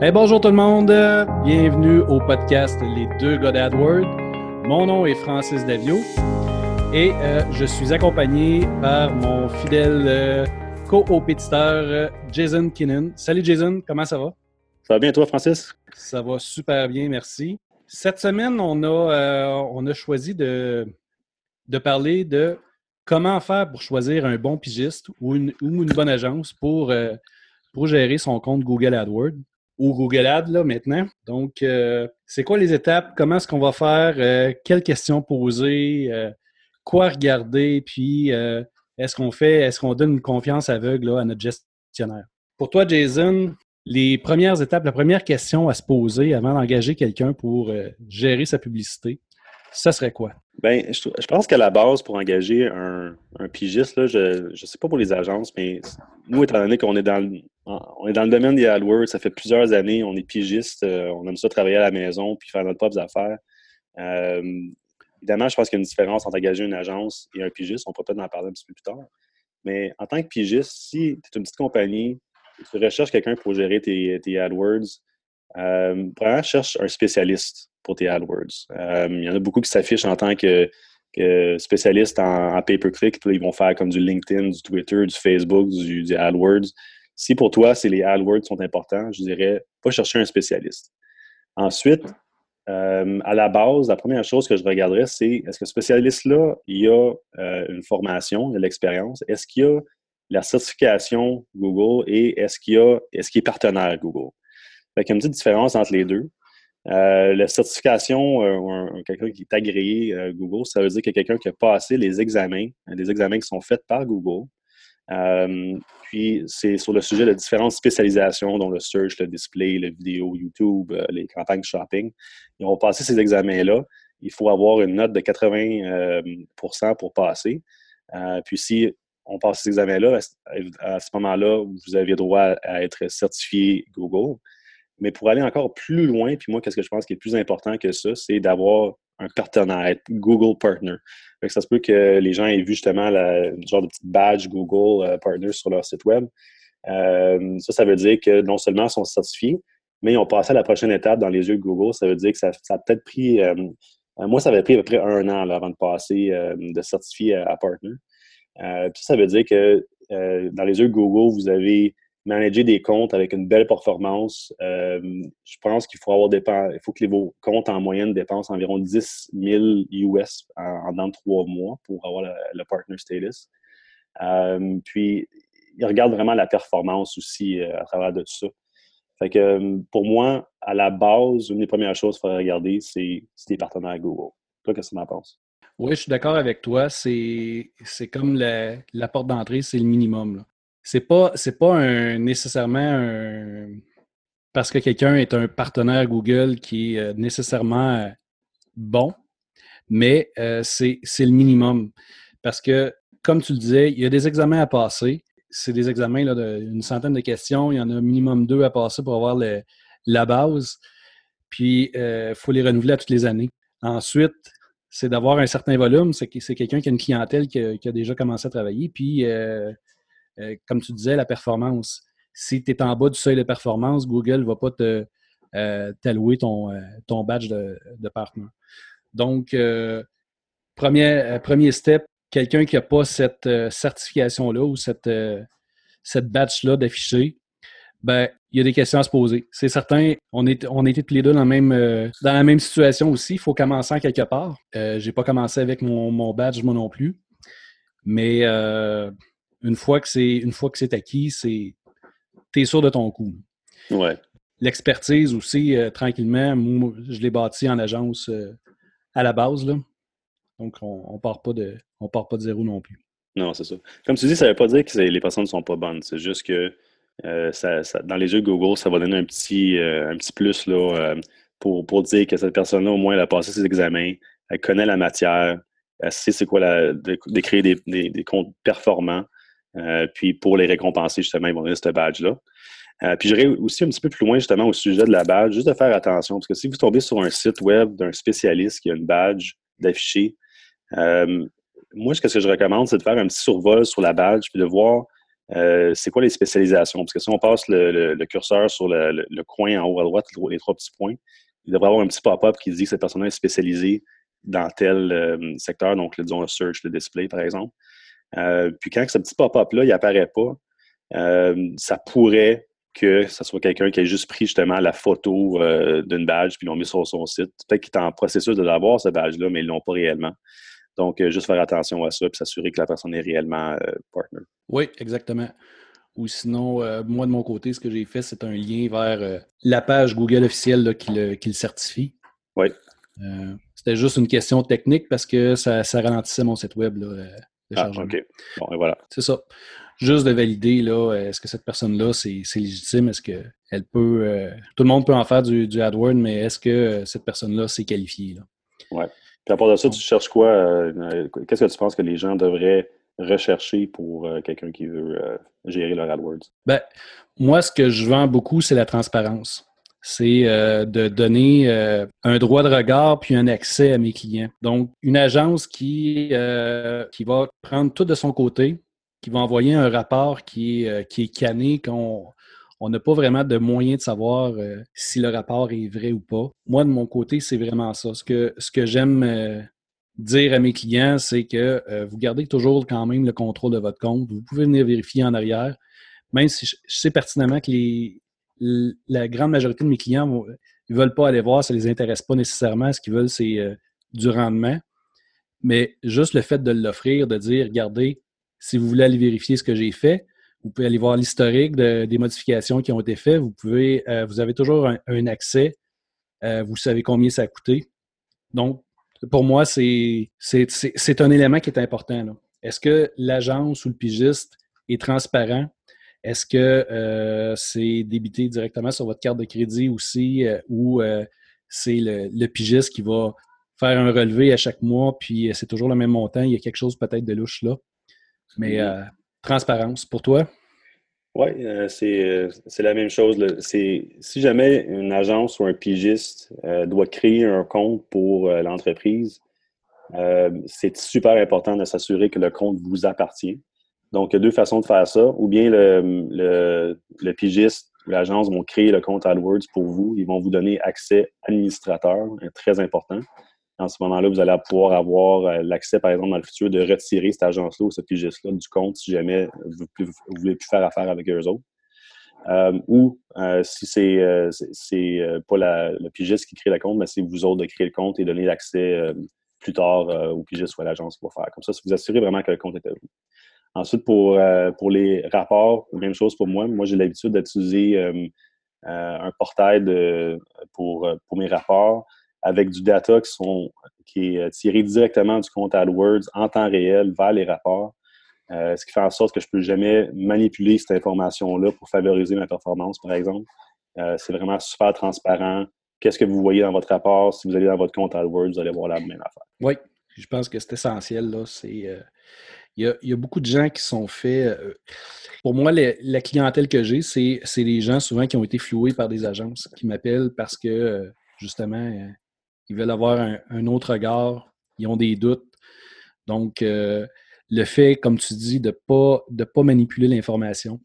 bonjour tout le monde, bienvenue au podcast Les deux gars d'AdWord. Mon nom est Francis Davio et euh, je suis accompagné par mon fidèle euh, co-opétiteur euh, Jason Kinnan. Salut Jason, comment ça va? Ça va bien toi Francis? Ça va super bien, merci. Cette semaine, on a, on a choisi de, de parler de comment faire pour choisir un bon pigiste ou une, ou une bonne agence pour, pour gérer son compte Google AdWords ou Google Ads là, maintenant. Donc, euh, c'est quoi les étapes? Comment est-ce qu'on va faire? Euh, quelles questions poser? Euh, quoi regarder? Puis, est-ce qu'on fait, est-ce qu'on donne une confiance aveugle à notre gestionnaire? Pour toi, Jason, les premières étapes, la première question à se poser avant d'engager quelqu'un pour gérer sa publicité, ça serait quoi? Bien, je, pense qu'à la base, pour engager un, pigiste, là, je ne sais pas pour les agences, mais nous, étant donné qu'on est dans le, on est dans le domaine des AdWords, ça fait plusieurs années, on est pigiste, euh, on aime ça travailler à la maison puis faire notre propre affaires. Euh, évidemment, je pense qu'il y a une différence entre engager une agence et un pigiste. On pourra peut-être en parler un petit peu plus tard. Mais en tant que pigiste, si tu es une petite compagnie, tu recherches quelqu'un pour gérer tes, AdWords, euh, cherche un spécialiste pour tes AdWords. Euh, il y en a beaucoup qui s'affichent en tant que, spécialistes en, pay-per-click. Ils vont faire comme du LinkedIn, du Twitter, du Facebook, du, AdWords. Si pour toi, c'est les AdWords sont importants, je dirais, va chercher un spécialiste. Ensuite, euh, à la base, la première chose que je regarderais, c'est est-ce que ce spécialiste-là, il a euh, une formation, il a l'expérience? Est-ce qu'il a la certification Google et est-ce qu'il a est-ce qu'il est partenaire Google? il y a une petite différence entre les deux. Euh, la certification, euh, quelqu'un qui est agréé euh, Google, ça veut dire que quelqu'un qui a passé les examens, des examens qui sont faits par Google. puis, c'est sur le sujet de différentes spécialisations, dont le search, le display, le vidéo, YouTube, les campagnes shopping. Ils ont passé ces examens-là. Il faut avoir une note de 80% pour passer. puis, si on passe ces examens-là, à ce moment-là, vous avez droit à être certifié Google. Mais pour aller encore plus loin, puis moi, qu'est-ce que je pense qui est plus important que ça, c'est d'avoir un partenaire, Google Partner. ça se peut que les gens aient vu justement la, genre de petit badge Google euh, Partner sur leur site web. Euh, ça, ça veut dire que non seulement ils sont certifiés, mais ils ont passé à la prochaine étape dans les yeux de Google. Ça veut dire que ça, a peut-être pris, euh, moi, ça avait pris à peu près un an avant de passer de certifié à, à Partner. puis ça veut dire que dans les yeux de Google, vous avez manager des comptes avec une belle performance, euh, je pense qu'il faut avoir il faut que vos comptes en moyenne dépensent environ 10 000 US en, dans trois mois pour avoir le, partner status. Euh, puis, ils regardent vraiment la performance aussi euh, à travers de tout ça. Fait que pour moi, à la base, une des premières choses qu'il faudrait regarder, c'est des partenaires Google. Toi, qu'est-ce que tu en penses? Oui, je suis d'accord avec toi. C'est comme la, la porte d'entrée, c'est le minimum. Là c'est pas c'est pas un, nécessairement parce que quelqu'un est un partenaire Google qui est euh, nécessairement euh, bon, mais euh, c'est le minimum. Parce que, comme tu le disais, il y a des examens à passer. C'est des examens d'une centaine de questions. Il y en a minimum deux à passer pour avoir la base. Puis, il faut les renouveler à toutes les années. Ensuite, c'est d'avoir un certain volume. C'est quelqu'un qui a une clientèle qui a, déjà commencé à travailler. Puis, comme tu disais, la performance. Si tu es en bas du seuil de performance, Google ne va pas euh, t'allouer ton, euh, ton badge de, de partenaire. Donc, premier, premier step, quelqu'un qui n'a pas cette certification-là ou cette, cette badge-là d'afficher, ben, il y a des questions à se poser. C'est certain, on, est, on était tous les deux dans, même, dans la même situation aussi. Il faut commencer en quelque part. Je n'ai pas commencé avec mon, mon, badge, moi non plus. Mais une fois que c'est une fois que c'est acquis, c'est es sûr de ton coup. Ouais. L'expertise aussi, euh, tranquillement, je l'ai bâti en agence euh, à la base. Là. Donc, on ne part, pas de, on part pas de zéro non plus. Non, c'est ça. Comme tu dis, ça ne veut pas dire que les personnes ne sont pas bonnes. C'est juste que euh, ça, dans les yeux de Google, ça va donner un petit, un petit plus là, pour, pour dire que cette personne-là, au moins, elle a passé ses examens, elle connaît la matière, elle sait c'est quoi la, de, créer des, des, comptes performants. Euh, puis pour les récompenser, justement, ils vont donner ce badge-là. Euh, puis j'irai aussi un petit peu plus loin justement au sujet de la badge, juste de faire attention, parce que si vous tombez sur un site web d'un spécialiste qui a une badge d'affiché, euh, moi, ce que je recommande, c'est de faire un petit survol sur la badge, puis de voir c'est quoi les spécialisations? Parce que si on passe le, curseur sur le, coin en haut à droite, les trois petits points, il devrait avoir un petit pop-up qui dit que cette personne est spécialisée dans tel secteur, donc disons le search, le display, par exemple. Puis quand ce petit pop-up-là, il apparaît pas, ça pourrait que ce soit quelqu'un qui a juste pris justement la photo euh, d'une badge puis l'ont mis sur son site. Peut-être qu'il est en processus de l'avoir, ce badge-là, mais ils ne l'ont pas réellement. Donc, euh, juste faire attention à ça et s'assurer que la personne est réellement euh, partner. Oui, exactement. Ou sinon, moi, de mon côté, ce que j'ai fait, c'est un lien vers la page Google officielle qui, le, certifie. Oui. C'était juste une question technique parce que ça, ralentissait mon site web là, ah, OK. Bon, et voilà. C'est ça juste de valider là, est-ce que cette personne-là, c'est, légitime, est-ce qu'elle peut. Euh, tout le monde peut en faire du, du AdWords, mais est-ce que euh, cette personne-là s'est qualifiée? Oui. Puis à part de ça, tu cherches quoi? Euh, qu'est-ce que tu penses que les gens devraient rechercher pour quelqu'un qui veut gérer leur AdWords? Ben, moi, ce que je vends beaucoup, c'est la transparence. C'est de donner un droit de regard puis un accès à mes clients. Donc, une agence qui, qui va prendre tout de son côté, qui va envoyer un rapport qui est, euh, qui est canné, qu'on on n'a pas vraiment de moyen de savoir euh, si le rapport est vrai ou pas. Moi, de mon côté, c'est vraiment ça. Ce que, j'aime euh, dire à mes clients, c'est que vous gardez toujours quand même le contrôle de votre compte. Vous pouvez venir vérifier en arrière, même si je, sais pertinemment que les, la grande majorité de mes clients ne veulent pas aller voir, ça ne les intéresse pas nécessairement. Ce qu'ils veulent, c'est du rendement. Mais juste le fait de l'offrir, de dire, regardez, si vous voulez aller vérifier ce que j'ai fait, vous pouvez aller voir l'historique des modifications qui ont été faites. Vous euh, avez toujours un, accès. Euh, vous savez combien ça a coûté. Donc, pour moi, c'est un élément qui est important. Est-ce que l'agence ou le pigiste est transparent? Est-ce que euh, c'est débité directement sur votre carte de crédit aussi ou c'est le, le, pigiste qui va faire un relevé à chaque mois, puis c'est toujours le même montant, il y a quelque chose peut-être de louche là? Mais euh, transparence, pour toi? Oui, euh, euh, c'est la même chose. Si jamais une agence ou un pigiste doit créer un compte pour l'entreprise, c'est super important de s'assurer que le compte vous appartient. Donc, il y a deux façons de faire ça. Ou bien le, le, le pigiste ou l'agence vont créer le compte AdWords pour vous. Ils vont vous donner accès administrateur, très important en ce moment-là, vous allez pouvoir avoir euh, l'accès, par exemple, dans le futur, de retirer cette agence-là ou ce pigiste-là du compte si jamais vous ne voulez plus faire affaire avec eux autres. Euh, ou euh, si c'est c'est pas le pigiste qui crée le compte, mais c'est vous autres de créer le compte et donner l'accès plus tard au pigiste ou à l'agence pour faire. Comme ça, si vous assurez vraiment que le compte est à vous. Ensuite, pour, pour les rapports, même chose pour moi. Moi, j'ai l'habitude d'utiliser un portail pour, pour mes rapports avec du data qui, sont, qui est euh, tiré directement du compte AdWords en temps réel vers les rapports. Euh, ce qui fait en sorte que je ne peux jamais manipuler cette information-là pour favoriser ma performance, par exemple. Euh, c'est vraiment super transparent. Qu'est-ce que vous voyez dans votre rapport? Si vous allez dans votre compte AdWords, vous allez voir la même affaire. Oui, je pense que c'est essentiel. Là. il, y a, beaucoup de gens qui sont faits. pour moi, la clientèle que j'ai, c'est, les gens souvent qui ont été floués par des agences qui m'appellent parce que, justement, ils veulent avoir un, autre regard, ils ont des doutes. Donc, euh, le fait, comme tu dis, de ne pas, de pas manipuler l'information,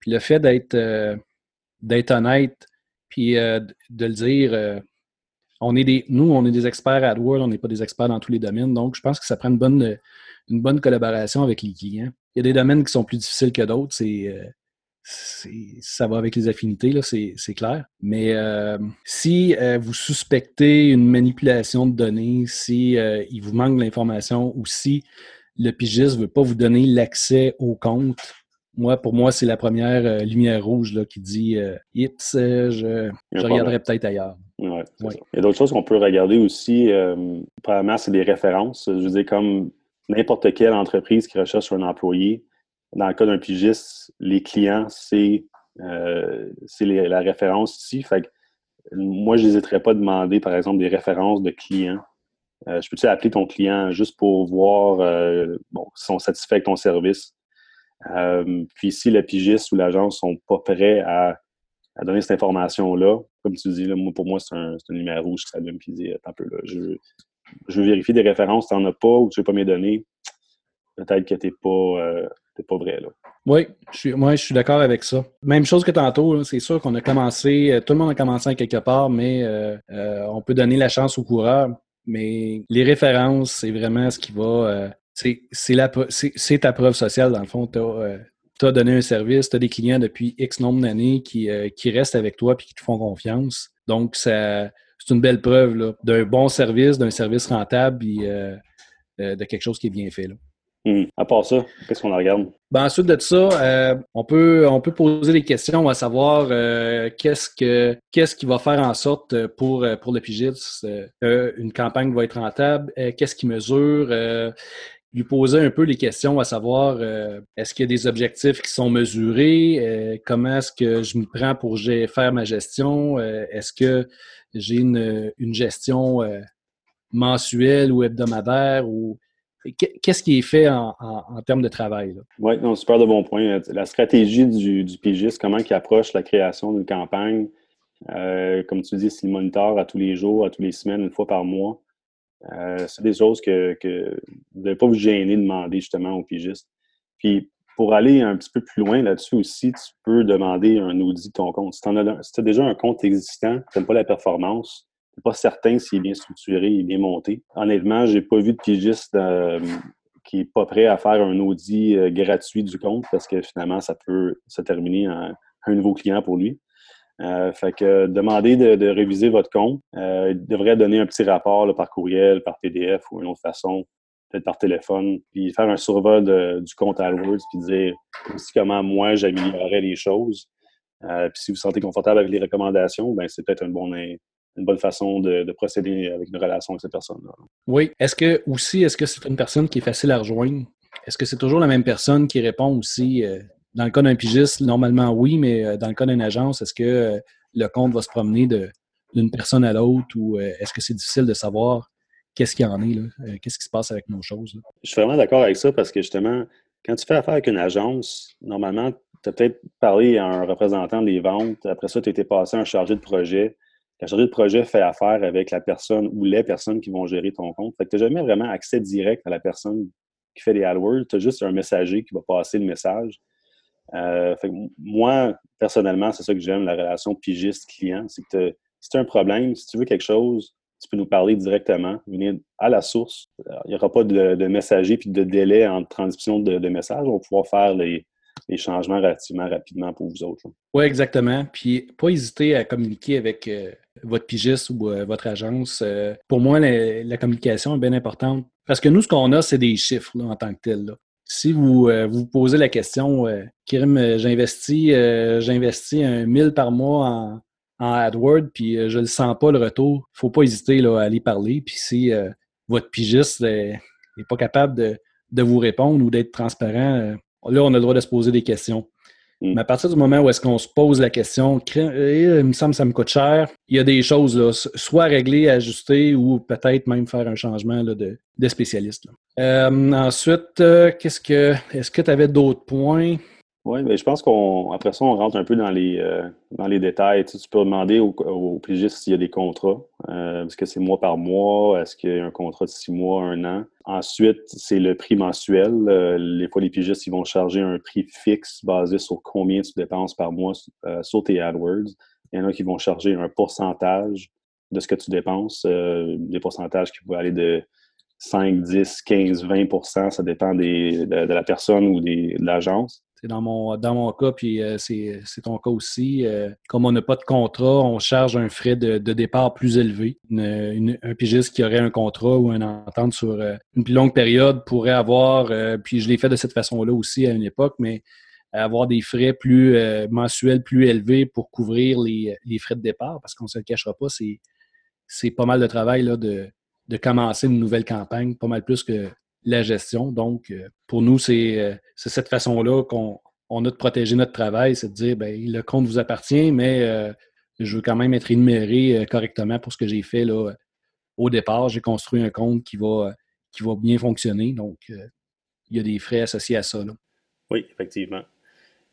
puis le fait d'être euh, honnête, puis euh, de le dire, on est des, nous, on est des experts à AdWords, on n'est pas des experts dans tous les domaines, donc je pense que ça prend une bonne, une bonne collaboration avec les clients. Il y a des domaines qui sont plus difficiles que d'autres, c'est ça va avec les affinités, là, c'est, clair. Mais euh, si euh, vous suspectez une manipulation de données, si euh, il vous manque de l'information ou si le pigiste ne veut pas vous donner l'accès au compte, moi, pour moi, c'est la première lumière rouge là, qui dit Ips, je, regarderai peut-être ailleurs. Ouais, Il y a d'autres choses qu'on peut regarder aussi. premièrement, c'est des références. Je veux dire, comme n'importe quelle entreprise qui recherche un employé, dans le cas d'un pigiste, les clients, c'est euh, la référence ici. Fait moi, je n'hésiterais pas à demander, par exemple, des références de clients. Euh, je peux-tu appeler ton client juste pour voir euh, bon, s'ils sont satisfaits avec ton service? puis si le pigiste ou l'agence ne sont pas prêts à, donner cette information-là, comme tu dis, pour moi, c'est un, numéro rouge qui s'allume puis dit un peu je, veux vérifier des références, tu n'en as pas ou tu veux pas me donner? Peut-être que tu n'es pas c'est pas vrai. Là. Oui, je suis, moi, je suis d'accord avec ça. Même chose que tantôt, c'est sûr qu'on a commencé, euh, tout le monde a commencé à quelque part, mais euh, euh, on peut donner la chance aux coureurs. Mais les références, c'est vraiment ce qui va. c'est ta preuve sociale, dans le fond. Donné un service, tu as des clients depuis X nombre d'années qui, qui restent avec toi et qui te font confiance. Donc, c'est une belle preuve d'un bon service, d'un service rentable et de quelque chose qui est bien fait. Là. Hmm. À part ça, qu'est-ce qu'on regarde? Ben, ensuite de ça, euh, on, peut, on peut poser des questions à savoir euh, qu'est-ce que qu'est-ce qui va faire en sorte pour, pour le pigiste euh, qu'une campagne va être rentable, qu'est-ce qui mesure, lui poser un peu les questions à savoir est-ce qu'il y a des objectifs qui sont mesurés, comment est-ce que je me prends pour faire ma gestion, est-ce que j'ai une, une gestion mensuelle ou hebdomadaire ou Qu'est-ce qui est fait en, termes de travail? Oui, super de bon point. La stratégie du, du comment il approche la création d'une campagne, euh, comme tu dis, s'il moniteur à tous les jours, à tous les semaines, une fois par mois, euh, c'est des choses que, vous n'avez pas vous gêner de demander justement au pigiste. Puis, pour aller un petit peu plus loin là-dessus aussi, tu peux demander un audit de ton compte. Si tu as, déjà un compte existant, tu n'aimes pas la performance, pas certain s'il est bien structuré et bien monté. Honnêtement, j'ai pas vu de pigiste euh, qui est pas prêt à faire un audit euh, gratuit du compte parce que finalement, ça peut se terminer en un nouveau client pour lui. Euh, fait que demander de, réviser votre compte. il devrait donner un petit rapport par courriel, par PDF ou une autre façon, peut-être par téléphone, puis faire un survol du compte AdWords, puis dire comment moi j'améliorerais les choses. puis si vous vous sentez confortable avec les recommandations, ben c'est peut-être un bon, une bonne façon de, procéder avec une relation avec cette personne-là. Oui. Est-ce que aussi, est-ce que c'est une personne qui est facile à rejoindre? Est-ce que c'est toujours la même personne qui répond aussi? Euh, dans le cas d'un pigiste, normalement oui, mais euh, dans le cas d'une agence, est-ce que euh, le compte va se promener d'une personne à l'autre ou est-ce que c'est difficile de savoir qu'est-ce qu'il y en est, qu'est-ce qui se passe avec nos choses? Je suis vraiment d'accord avec ça parce que justement, quand tu fais affaire avec une agence, normalement, tu as peut-être parlé à un représentant des ventes, après ça, tu été passé à un chargé de projet, la chargé de projet fait affaire avec la personne ou les personnes qui vont gérer ton compte. Fait que tu n'as jamais vraiment accès direct à la personne qui fait les AdWords. Tu as juste un messager qui va passer le message. Euh, moi, personnellement, c'est ça que j'aime, la relation pigiste-client. C'est que si tu as un problème, si tu veux quelque chose, tu peux nous parler directement, venir à la source. Il n'y aura pas de, messager puis de délai en transmission de, messages. On va pouvoir faire les, changements relativement rapidement pour vous autres. Oui, exactement. Puis pas hésiter à communiquer avec euh, votre pigiste ou euh, votre agence. Pour moi, la, communication est bien importante parce que nous, ce qu'on a, c'est des chiffres en tant que tel. Si vous vous posez la question, Kirim, j'investis j'investis un 1000 par mois en, en AdWords, puis je ne le sens pas le retour, faut pas hésiter là, à aller parler. Puis si votre pigiste n'est pas capable de, de, vous répondre ou d'être transparent, Là, on a le droit de se poser des questions. Mm. Mais à partir du moment où est-ce qu'on se pose la question, euh, il me semble que ça me coûte cher, il y a des choses, là, soit régler, ajuster ou peut-être même faire un changement là, de, de, spécialiste. Euh, ensuite, euh, qu'est-ce que est-ce que tu avais d'autres points? Oui, mais je pense qu'après ça, on rentre un peu dans les, euh, dans les détails. Tu, peux demander au, au s'il y a des contrats. Euh, est-ce que c'est mois par mois? Est-ce qu'il y a un contrat de six mois, un an? Ensuite, c'est le prix mensuel. Euh, les fois, les pigistes, ils vont charger un prix fixe basé sur combien tu dépenses par mois sur tes AdWords. Il y en a qui vont charger un pourcentage de ce que tu dépenses, des pourcentages qui vont aller de 5, 10, 15, 20% ça dépend des, de, la personne ou des, de l'agence. Dans mon, dans mon cas, puis euh, c'est ton cas aussi. Euh, comme on n'a pas de contrat, on charge un frais de, départ plus élevé. un pigiste qui aurait un contrat ou une entente sur euh, une plus longue période pourrait avoir, puis je l'ai fait de cette façon-là aussi à une époque, mais avoir des frais plus mensuels plus élevés pour couvrir les, frais de départ, parce qu'on ne se le cachera pas, c'est pas mal de travail là, de, de commencer une nouvelle campagne, pas mal plus que la gestion. Donc, euh, pour nous, euh, c'est cette façon-là qu'on on a de protéger notre travail, c'est de dire, ben, le compte vous appartient, mais euh, je veux quand même être énuméré correctement pour ce que j'ai fait là, au départ. J'ai construit un compte qui va, qui va bien fonctionner. Donc, il y a des frais associés à ça. Oui, effectivement.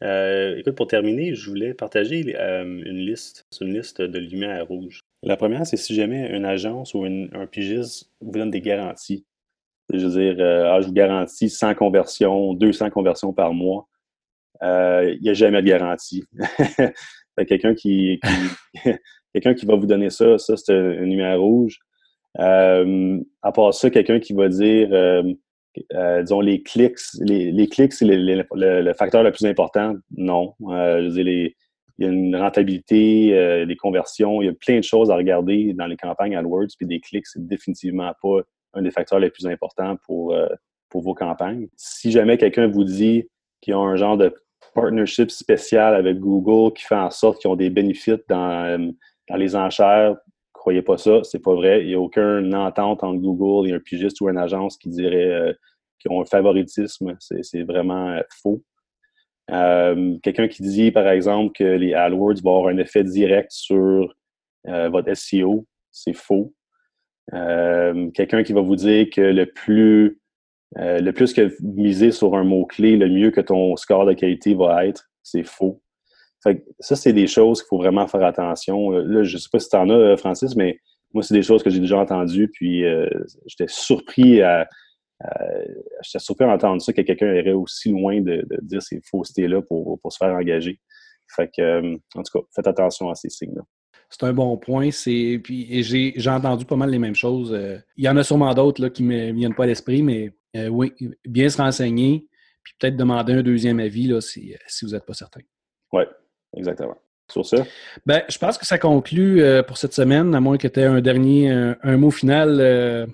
écoute, pour terminer, je voulais partager une liste, une liste de lumières rouges. La première, c'est si jamais une agence ou un pigiste vous donne des garanties Je veux dire, ah, je vous garantis 100 conversions, 200 conversions par mois. Il n'y a jamais de garantie. quelqu'un qui, quelqu'un qui va vous donner ça, ça c'est un, numéro rouge. à part ça, quelqu'un qui va dire euh, disons, les clics, les, clics, c'est le, facteur le plus important. Non. Euh, je veux dire, il y a une rentabilité, euh, des conversions, il y a plein de choses à regarder dans les campagnes AdWords, puis des clics, c'est définitivement pas un des facteurs les plus importants pour, pour vos campagnes. Si jamais quelqu'un vous dit qu'il y a un genre de partnership spécial avec Google qui fait en sorte qu'ils ont des bénéfices dans, dans les enchères croyez pas ça, c'est pas vrai. Il n'y a aucune entente entre Google et un pigiste ou une agence qui dirait euh, qu'ils ont un favoritisme. C'est vraiment euh, faux. Euh, quelqu'un qui dit, par exemple, que les AdWords vont avoir un effet direct sur votre SEO, c'est faux. Quelqu'un qui va vous dire que le plus, le plus que misez sur un mot-clé, le mieux que ton score de qualité va être, c'est faux ça, c'est des choses qu'il faut vraiment faire attention. Euh, là, je ne sais pas si tu en as, euh, Francis, mais moi, c'est des choses que j'ai déjà entendues, puis euh, j'étais surpris à, j'étais surpris d'entendre ça, que quelqu'un irait aussi loin de, dire ces faussetés-là pour, se faire engager. Fait que, en tout cas, faites attention à ces signes-là. C'est un bon point. C'est, puis, j'ai, entendu pas mal les mêmes choses. Il y en a sûrement d'autres qui ne me viennent pas à l'esprit, mais oui, bien se renseigner, puis peut-être demander un deuxième avis là, si, si vous n'êtes pas certain. Oui, exactement. Sur ça? Ben, je pense que ça conclut euh, pour cette semaine, à moins que tu aies un dernier, un, mot final euh,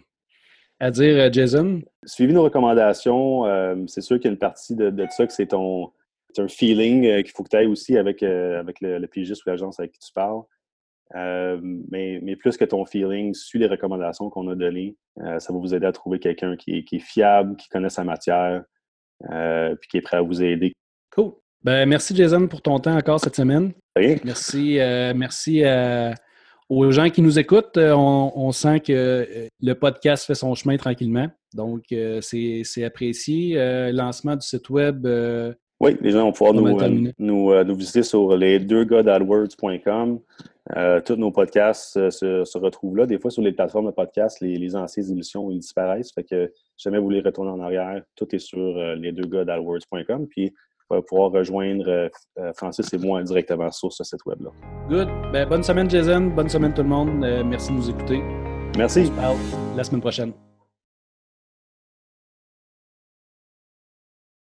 à dire, euh, Jason. Suivi nos recommandations, c'est sûr qu'il y a une partie de, ça que c'est ton un feeling qu'il faut que tu ailles aussi avec, avec le, le pigiste ou l'agence avec qui tu parles. Mais, mais, plus que ton feeling, suis les recommandations qu'on a données. ça va vous aider à trouver quelqu'un qui, qui, est fiable, qui connaît sa matière, puis qui est prêt à vous aider. Cool. Ben, merci Jason pour ton temps encore cette semaine. Merci, euh, merci euh, aux gens qui nous écoutent. Euh, on, sent que le podcast fait son chemin tranquillement. Donc, c'est apprécié. lancement du site web. oui, les gens vont pouvoir nous, nous, visiter sur les deux tous nos podcasts se, retrouvent là. Des fois, sur les plateformes de podcasts, les, les anciennes émissions ils disparaissent. Fait que si jamais vous voulez retourner en arrière, tout est sur les deux Puis pouvoir rejoindre euh, euh, Francis et moi directement sur ce site web-là. Good. Ben, bonne semaine, Jason. Bonne semaine, tout le monde. Euh, merci de nous écouter. Merci. la semaine prochaine.